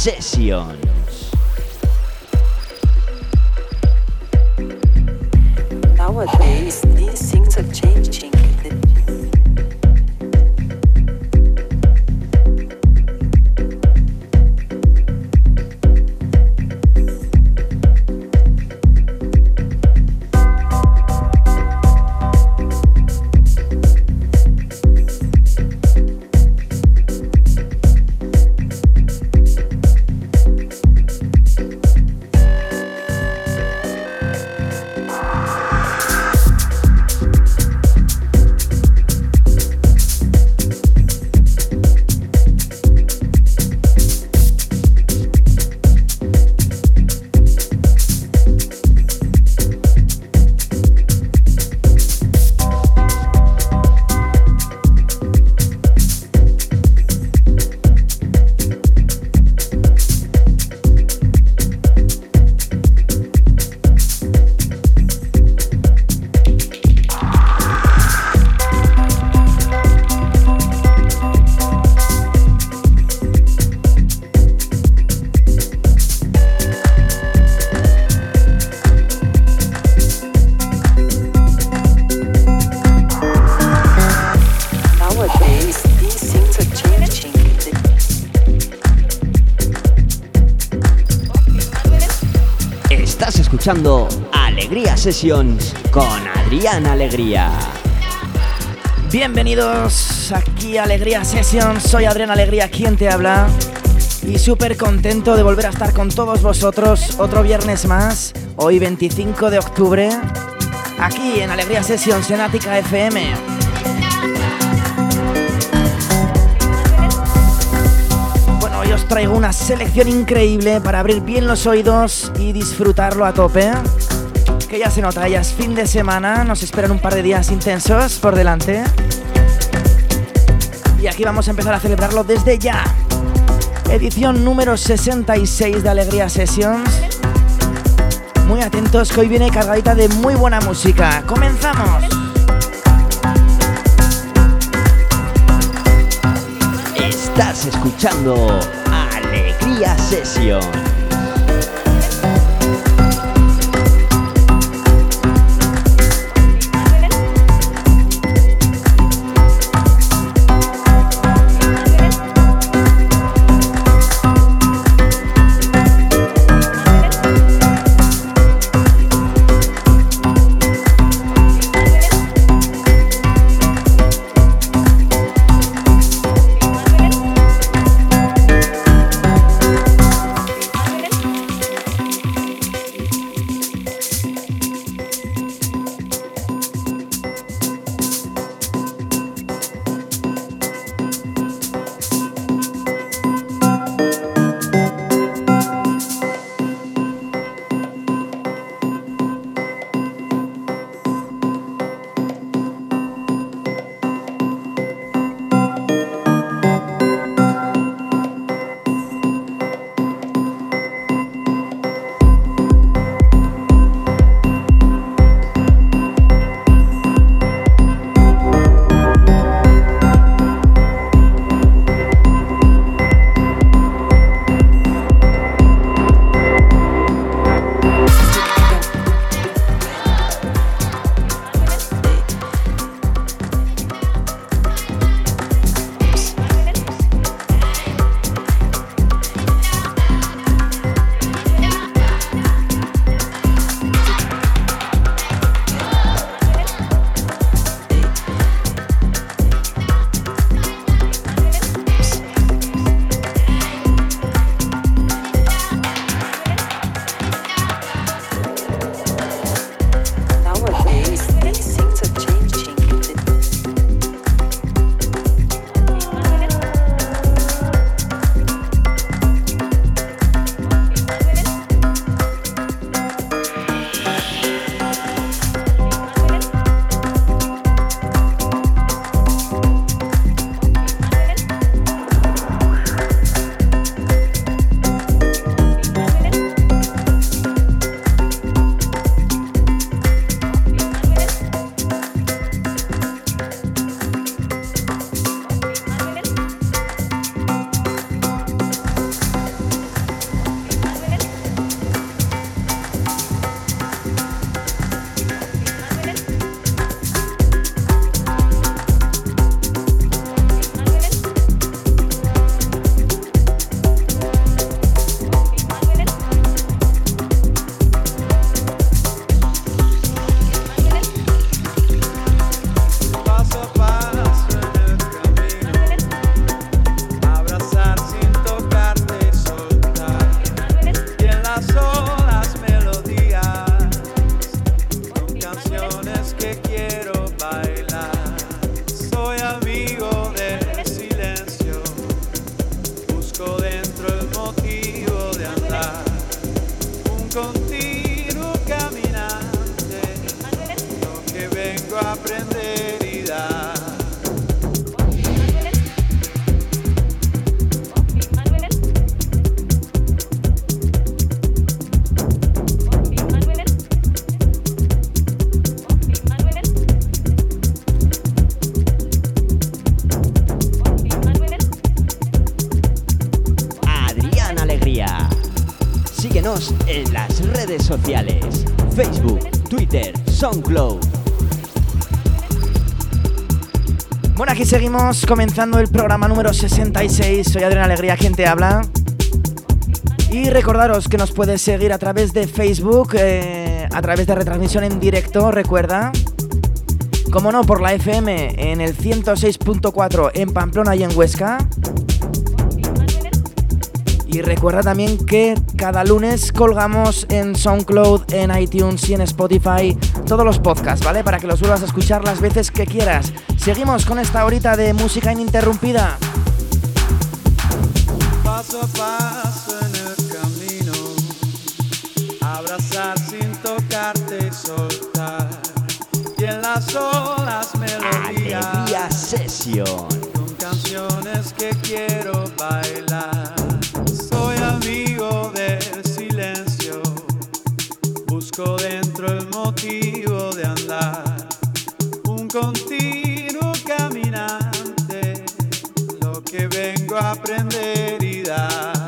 Session. Alegría Sessions con Adrián Alegría. Bienvenidos aquí a Alegría Sessions, soy Adrián Alegría quien te habla y súper contento de volver a estar con todos vosotros otro viernes más, hoy 25 de octubre, aquí en Alegría Sessions en Ática FM. Traigo una selección increíble para abrir bien los oídos y disfrutarlo a tope. Que ya se nota, ya es fin de semana, nos esperan un par de días intensos por delante. Y aquí vamos a empezar a celebrarlo desde ya. Edición número 66 de Alegría Sessions. Muy atentos que hoy viene cargadita de muy buena música. ¡Comenzamos! Estás escuchando Session. Seguimos comenzando el programa número 66. Soy Adrián Alegría, quien te habla. Y recordaros que nos puedes seguir a través de Facebook, eh, a través de retransmisión en directo, recuerda. Como no, por la FM en el 106.4 en Pamplona y en Huesca. Y recuerda también que cada lunes colgamos en SoundCloud, en iTunes y en Spotify todos los podcasts, ¿vale? Para que los vuelvas a escuchar las veces que quieras. Seguimos con esta horita de música ininterrumpida. Paso a paso en el camino, abrazar sin tocarte y soltar. Y en las olas melodías, Alegría Session. con canciones que quiero bailar. Soy amigo del silencio, busco dentro el motivo de andar. Un continuo que vengo a aprender y dar.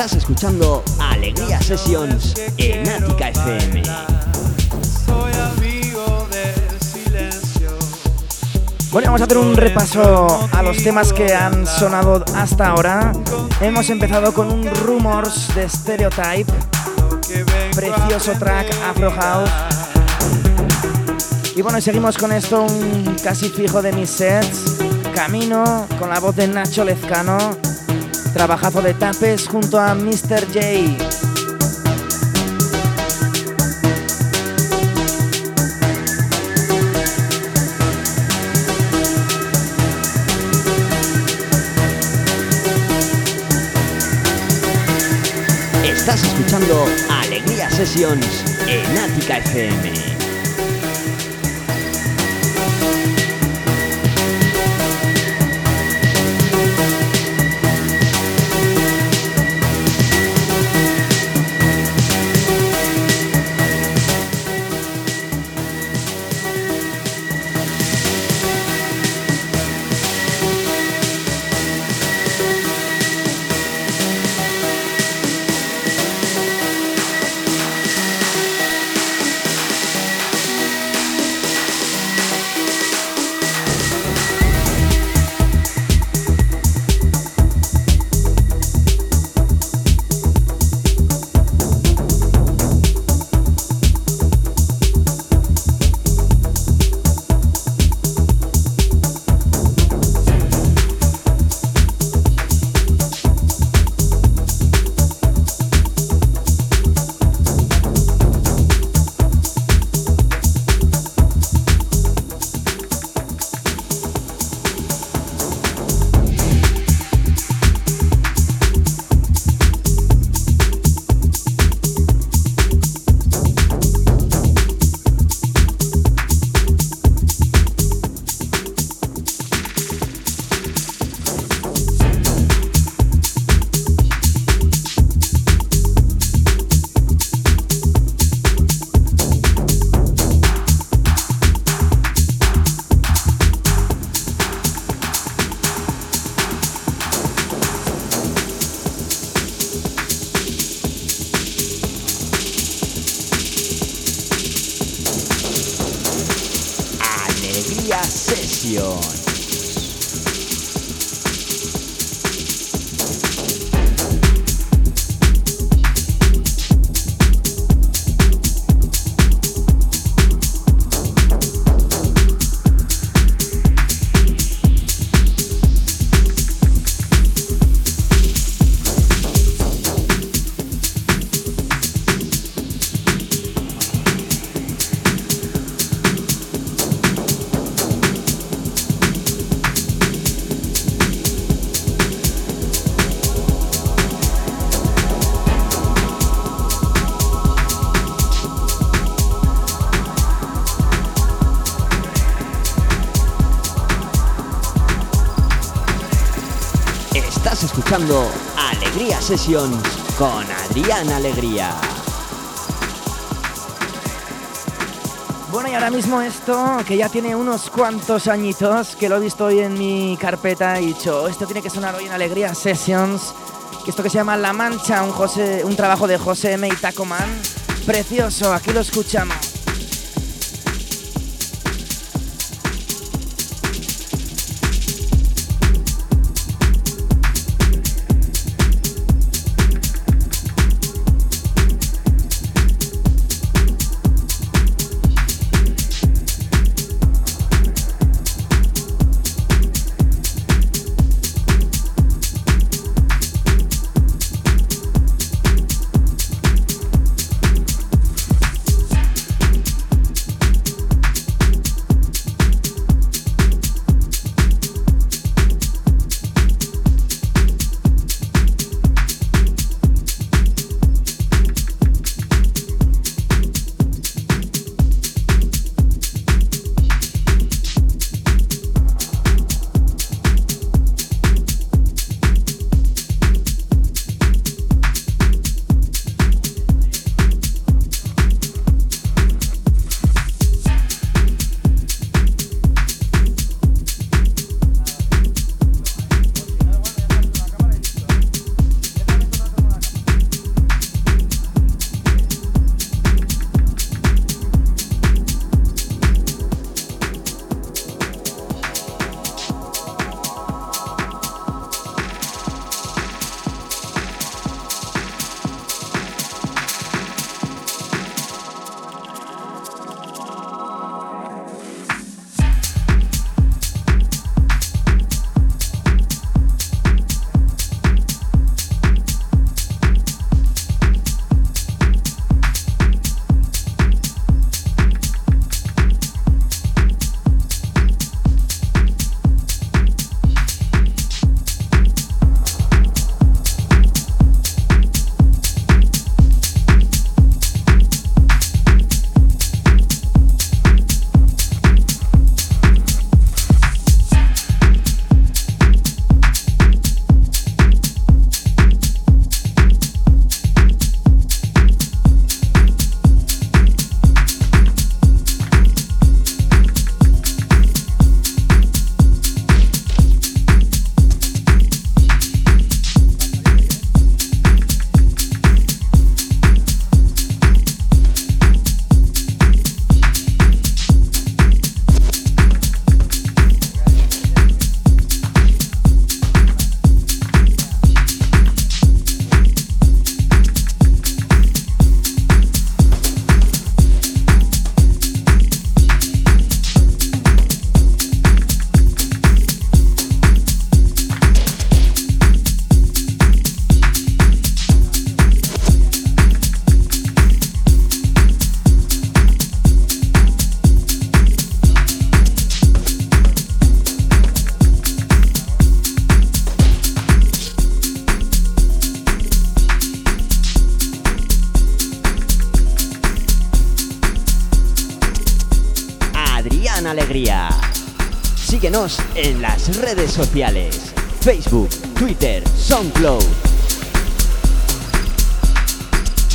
Estás escuchando Alegría Sessions en Ática FM. Soy amigo del silencio. Bueno, vamos a hacer un repaso a los temas que han sonado hasta ahora. Hemos empezado con un Rumors de Stereotype, precioso track Afro House. Y bueno, seguimos con esto, un casi fijo de mis sets. Camino, con la voz de Nacho Lezcano. Trabajazo de tapes junto a Mr. J. Estás escuchando Alegría Sessions en Ática FM. Alegría Sessions con Adrián Alegría. Bueno, y ahora mismo esto, que ya tiene unos cuantos añitos, que lo he visto hoy en mi carpeta y dicho, esto tiene que sonar hoy en Alegría Sessions, que esto que se llama La Mancha, un, José, un trabajo de José M. y precioso, aquí lo escuchamos. En las redes sociales. Facebook, Twitter, SoundCloud.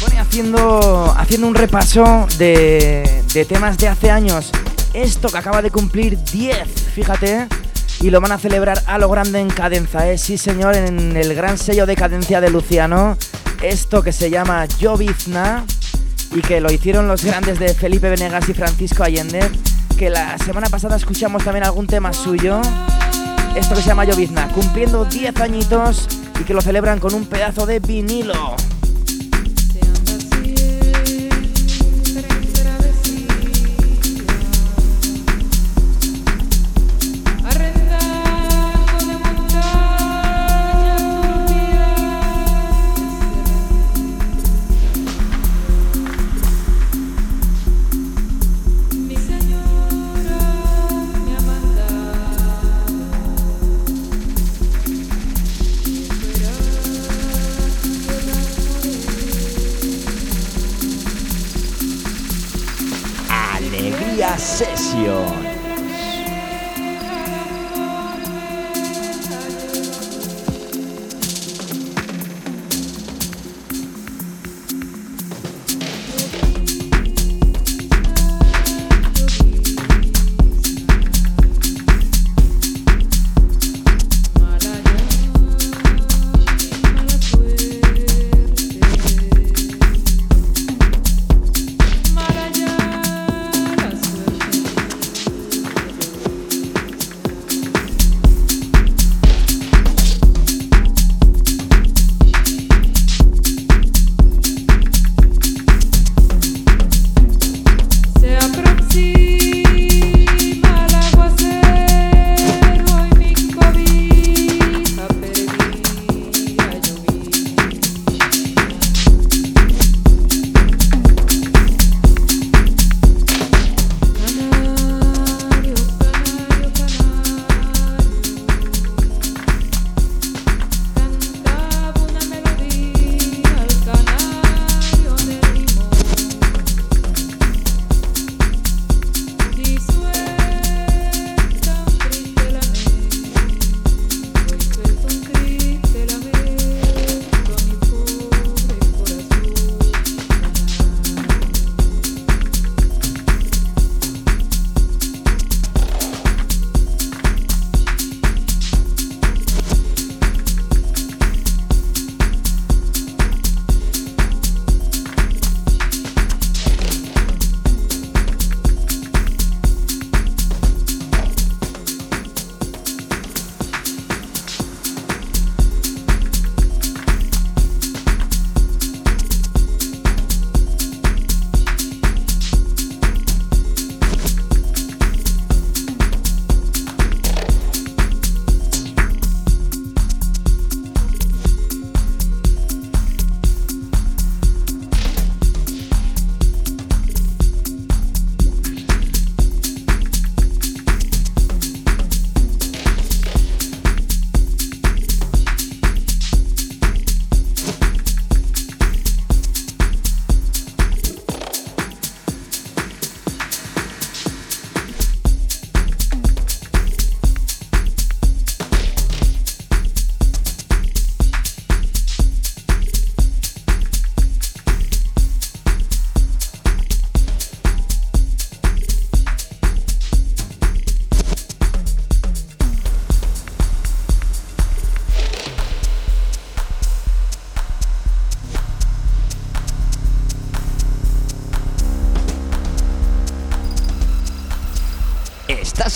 Bueno, haciendo, haciendo un repaso de, temas de hace años. Esto que acaba de cumplir 10, fíjate, y lo van a celebrar a lo grande en Cadenza, ¿eh? Sí, señor, en el gran sello de cadencia de Luciano. Esto que se llama Jovizna y que lo hicieron los grandes de Felipe Venegas y Francisco Allende que la semana pasada escuchamos también algún tema suyo. Esto que se llama Llovizna, cumpliendo 10 añitos y que lo celebran con un pedazo de vinilo.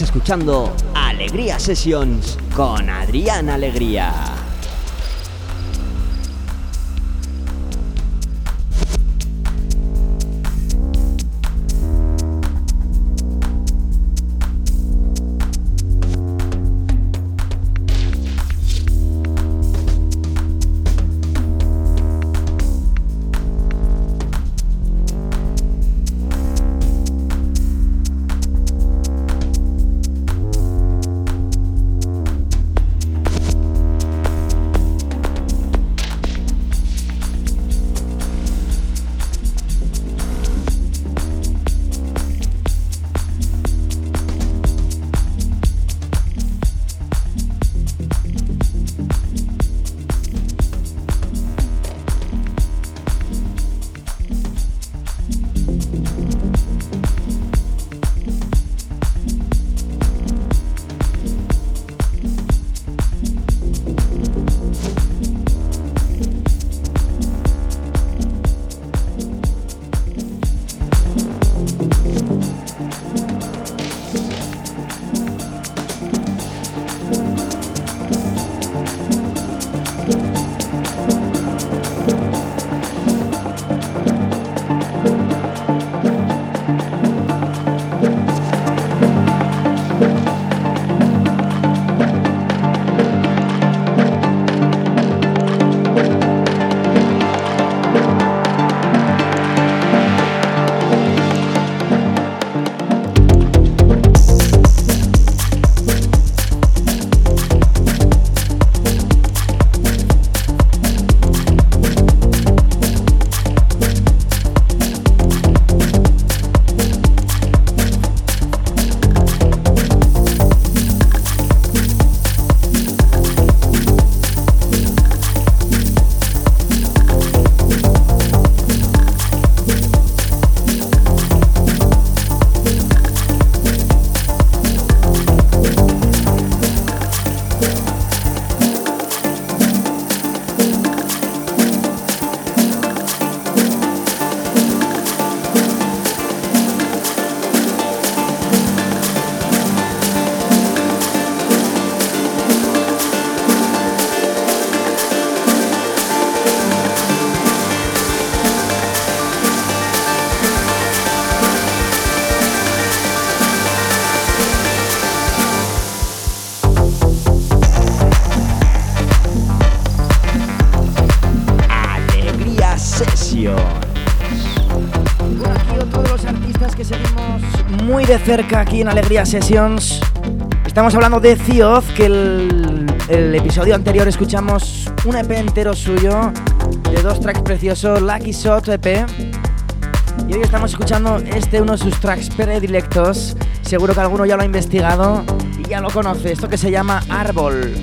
Escuchando Alegría Sessions con Adrián Alegría. De cerca aquí en Alegría Sessions. Estamos hablando de Cioz, que el, el episodio anterior escuchamos un EP entero suyo, de dos tracks preciosos, Lucky Shot EP. Y hoy estamos escuchando este, uno de sus tracks predilectos. Seguro que alguno ya lo ha investigado y ya lo conoce. Esto que se llama Árbol.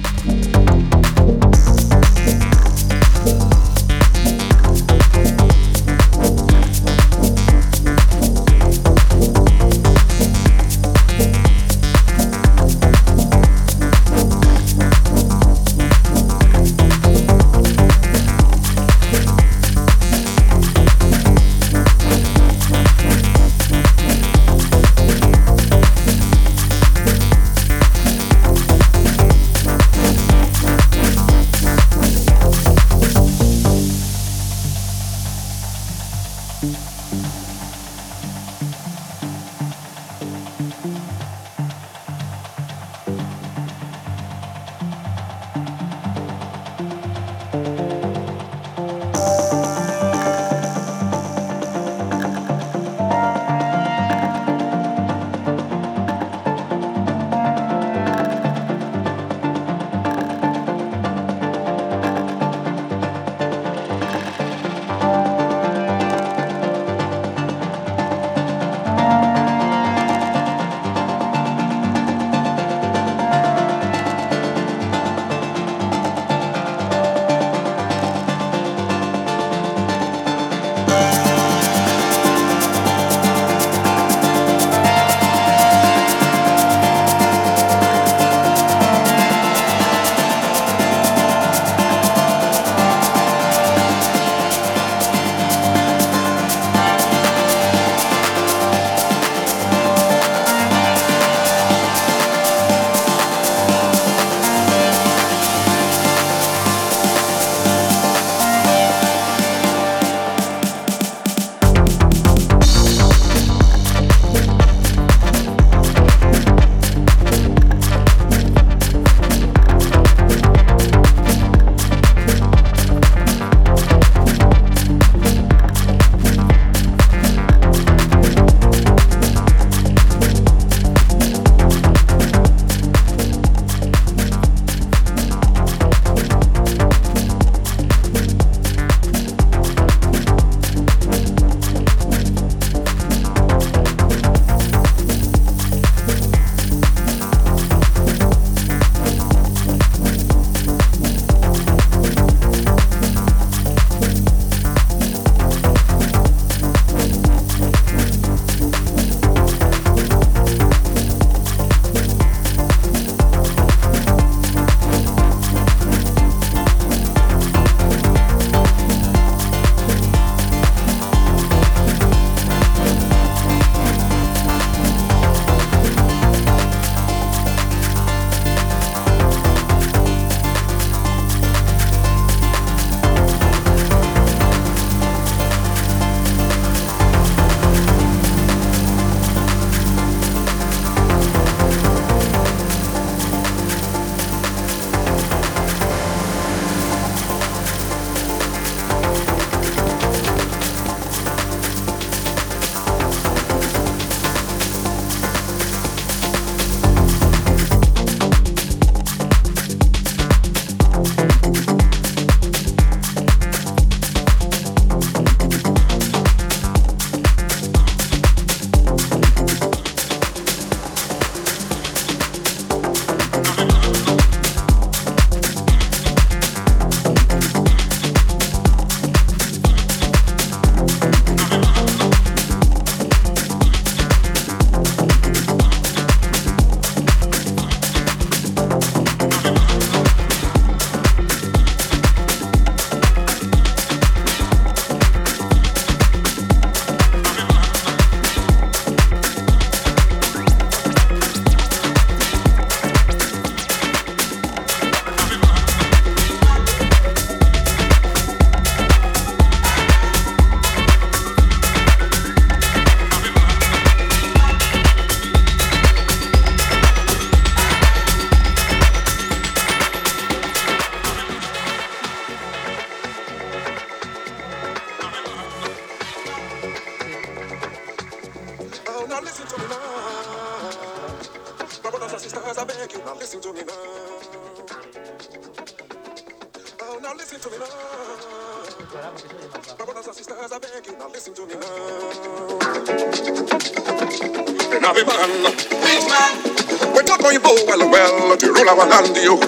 our hand to you.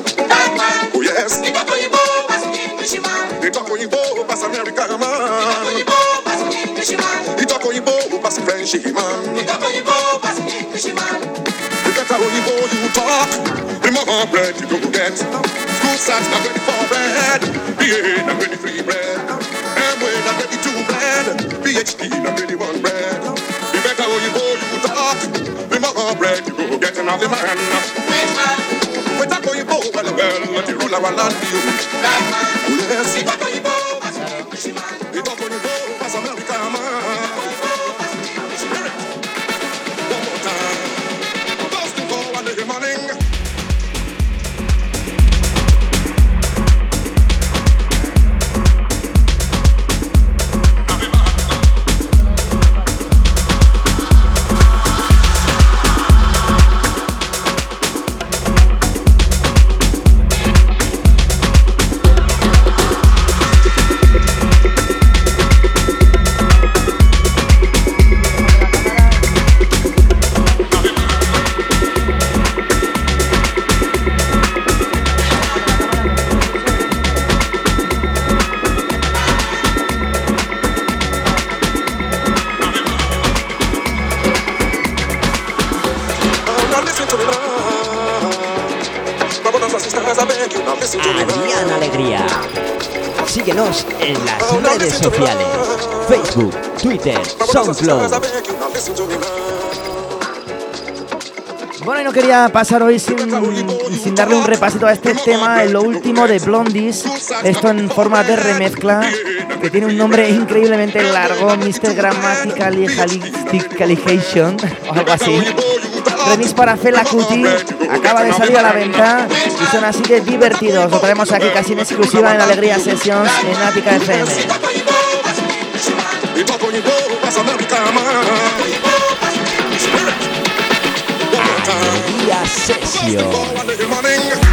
Bueno, y no quería pasar hoy sin, darle un repasito a este tema, en lo último de Blondies, esto en forma de remezcla, que tiene un nombre increíblemente largo, Mr. Grammatical o algo así. Remix para Fela Cuti, acaba de salir a la venta y son así de divertidos. Lo traemos aquí casi en exclusiva en Alegría Sessions en Ática FM. Americana. Spirit. One more time. We are.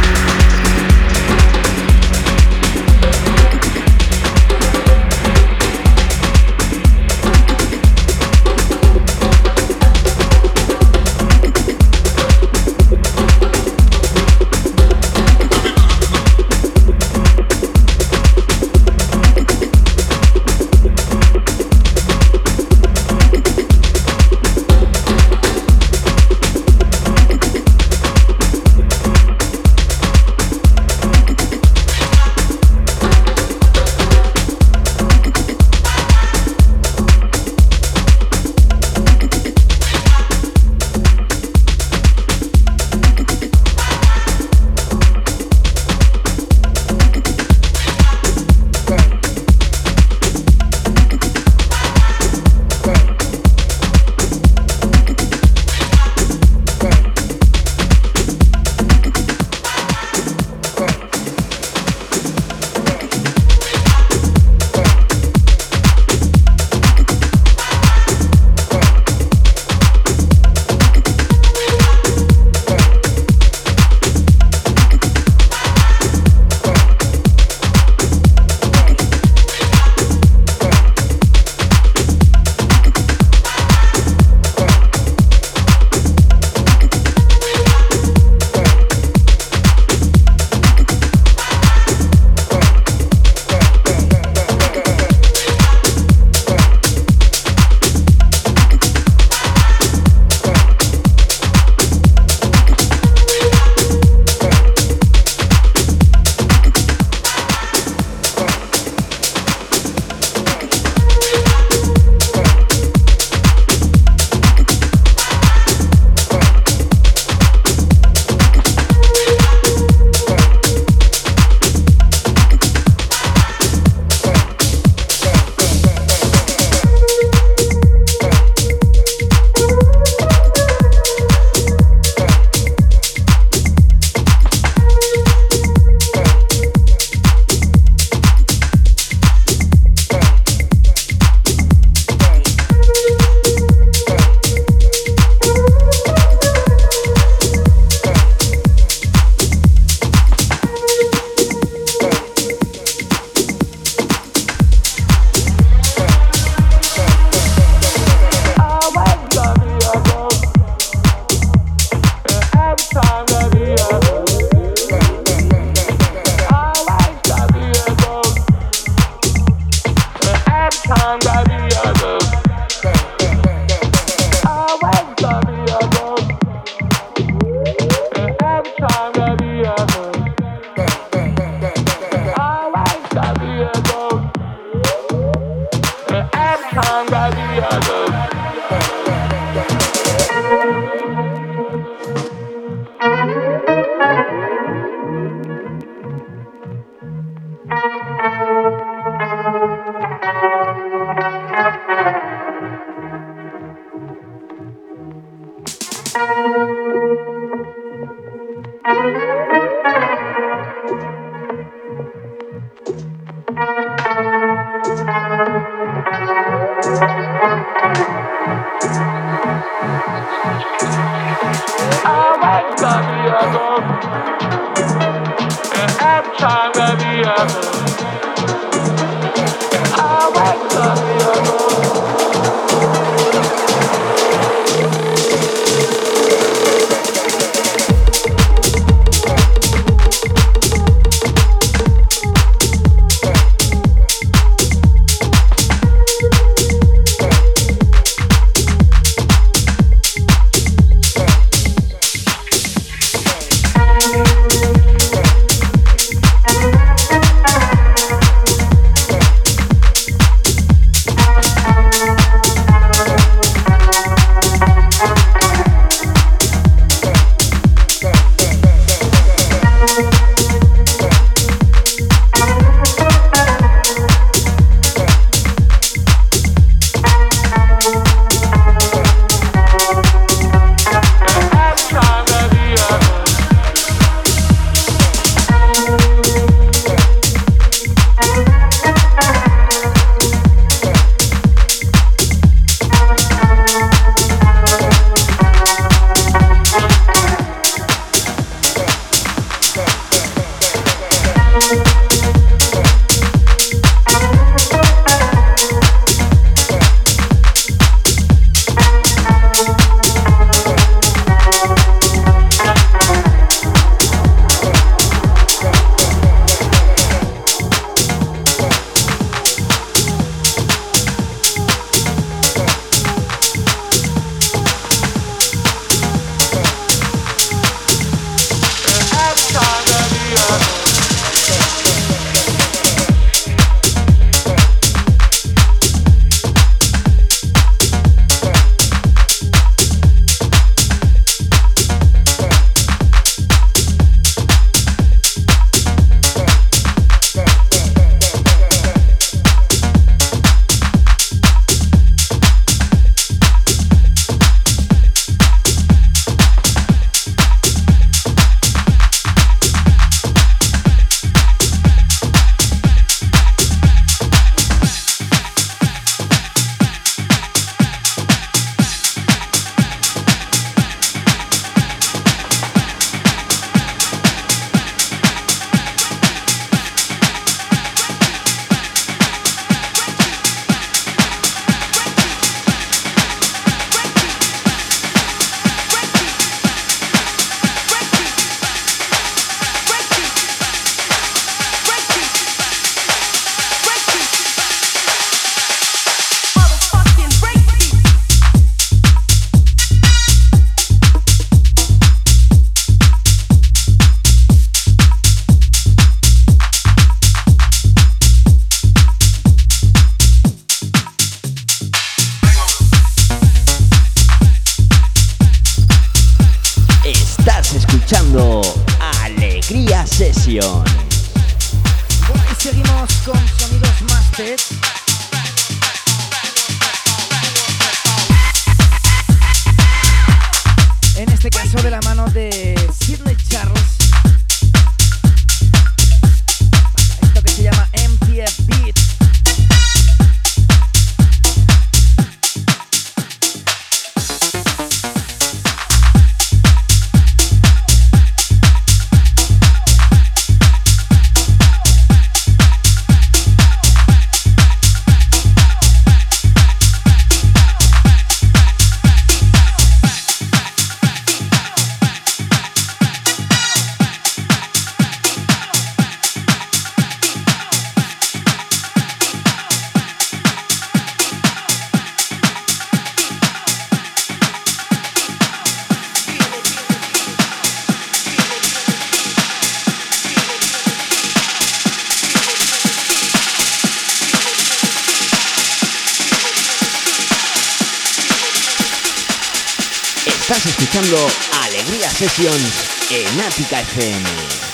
En Ática FM.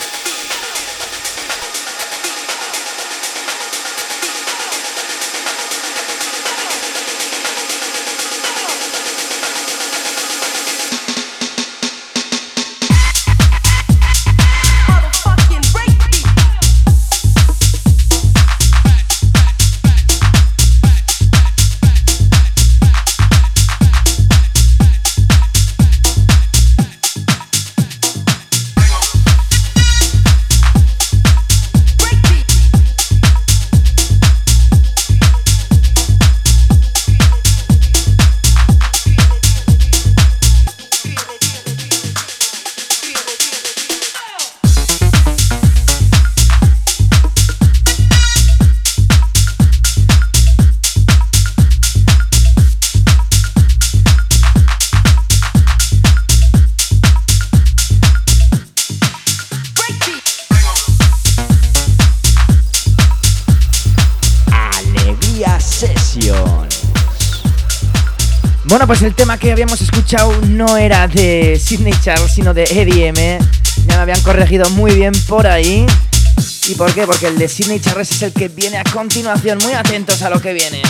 Pues el tema que habíamos escuchado no era de Sidney Charles, sino de Eddie. Ya me habían corregido muy bien por ahí. ¿Y por qué? Porque el de Sidney Charles es el que viene a continuación. Muy atentos a lo que viene.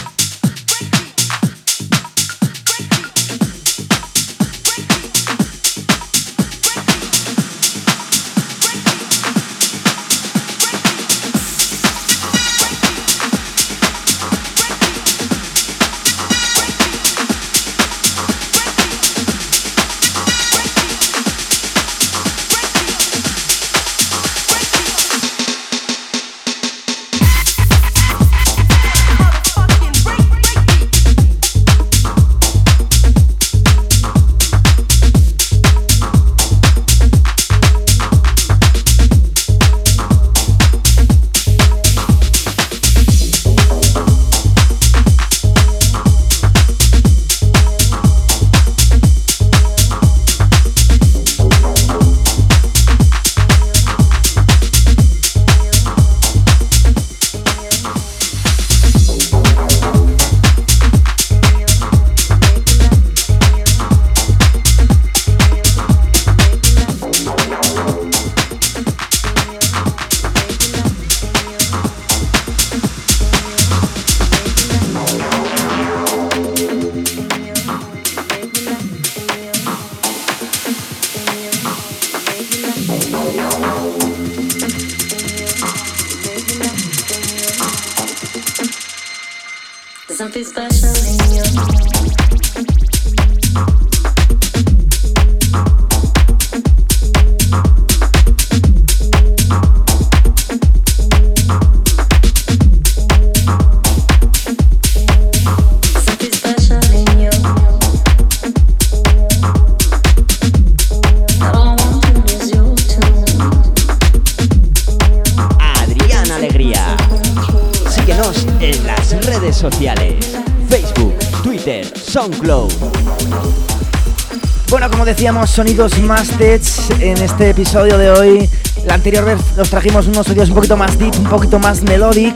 Sonidos más tech en este episodio de hoy. La anterior vez nos trajimos unos sonidos un poquito más deep, un poquito más melodic,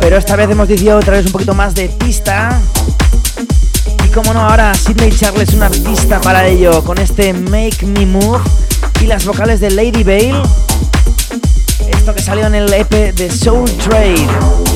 pero esta vez hemos decidido traer un poquito más de pista. Y como no, ahora Sidney Charles es un artista para ello, con este Make Me Move y las vocales de Lady Bale. Esto que salió en el EP de Soul Trade.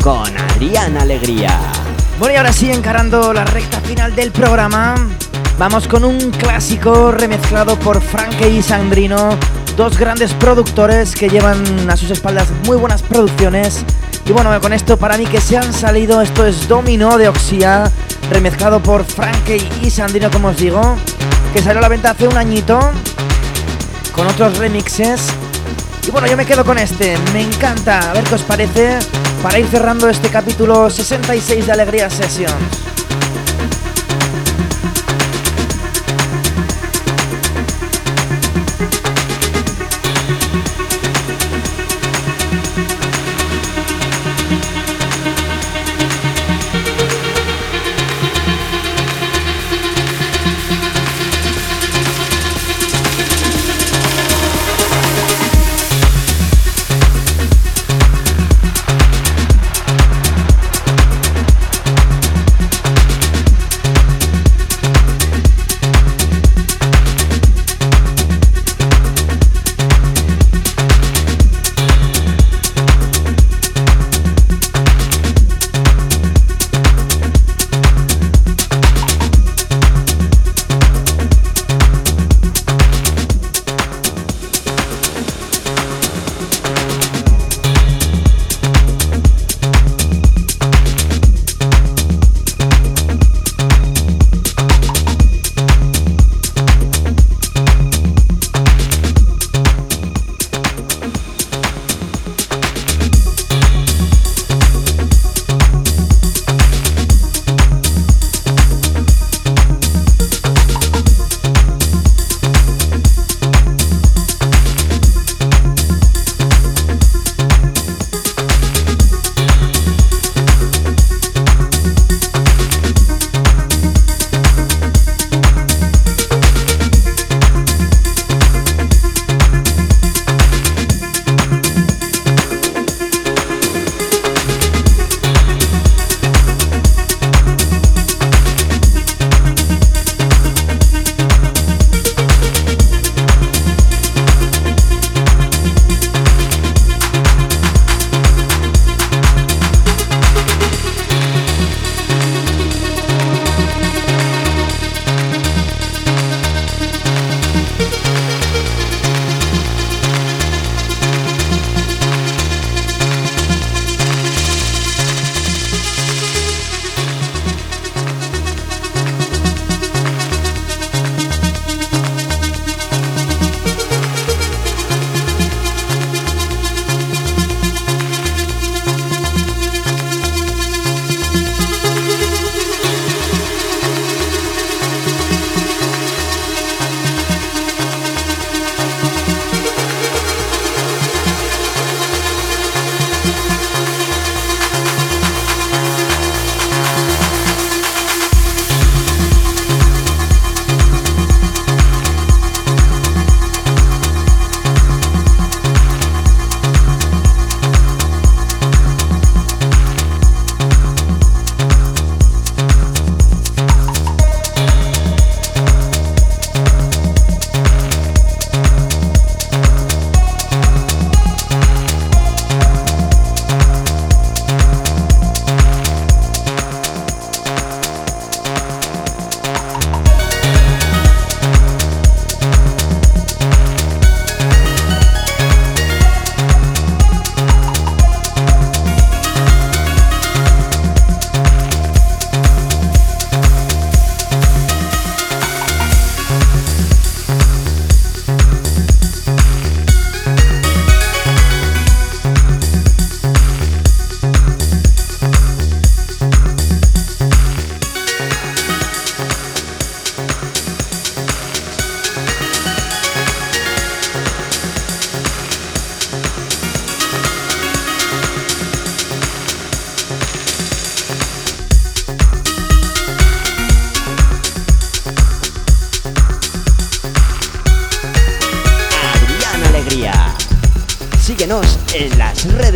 Con Adrián Alegría. Bueno, y ahora sí, encarando la recta final del programa, vamos con un clásico remezclado por Franke y Sandrino, dos grandes productores que llevan a sus espaldas muy buenas producciones. Y bueno, con esto para mí que se han salido, esto es Domino de Oxia, remezclado por Franke y Sandrino, como os digo, que salió a la venta hace un añito, con otros remixes. Y bueno, yo me quedo con este, me encanta, a ver qué os parece, para ir cerrando este capítulo 66 de Alegría Sessions.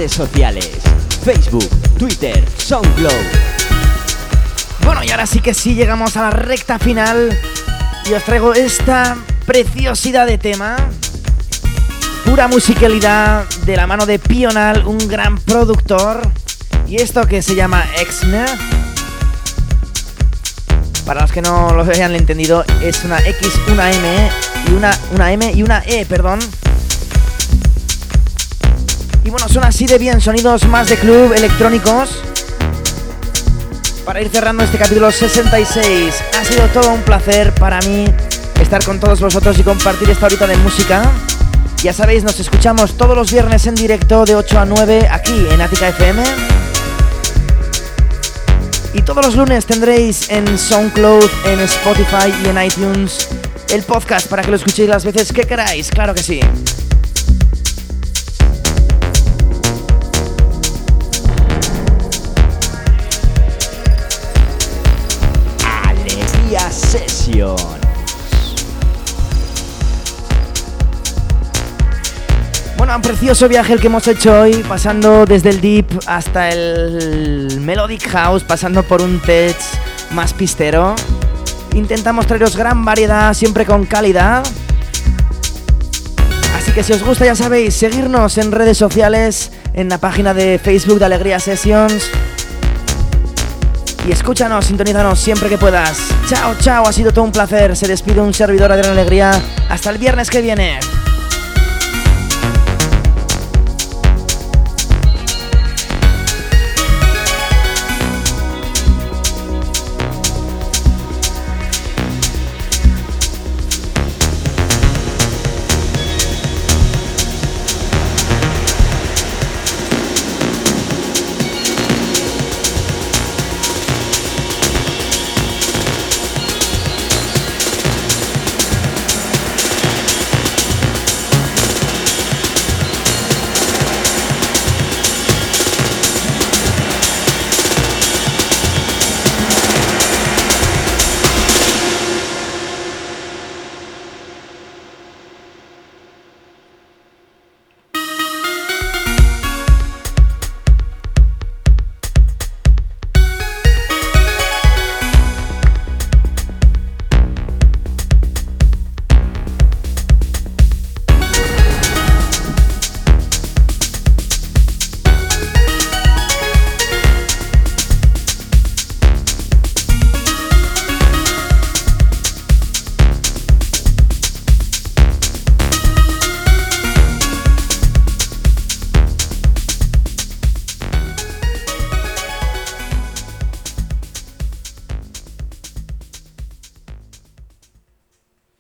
Sociales, Facebook, Twitter, SoundCloud. Bueno, y ahora sí que sí llegamos a la recta final y os traigo esta preciosidad de tema Pura musicalidad de la mano de Pional, un gran productor. Y esto que se llama Exner. Para los que no lo hayan entendido, es una X, una M y una, una M y una E, perdón. Y bueno, son así de bien, sonidos más de club electrónicos. Para ir cerrando este capítulo 66, ha sido todo un placer para mí estar con todos vosotros y compartir esta horita de música. Ya sabéis, nos escuchamos todos los viernes en directo de 8 a 9 aquí en Ática FM. Y todos los lunes tendréis en SoundCloud, en Spotify y en iTunes el podcast para que lo escuchéis las veces que queráis, claro que sí. Un precioso viaje el que hemos hecho hoy, pasando desde el deep hasta el melodic house, pasando por un tech más pistero. Intentamos traeros gran variedad, siempre con calidad. Así que si os gusta, ya sabéis, seguirnos en redes sociales, en la página de Facebook de Alegría Sessions. Y escúchanos, sintonízanos siempre que puedas. Chao, chao, ha sido todo un placer. Se despide un servidor de Alegría. Hasta el viernes que viene.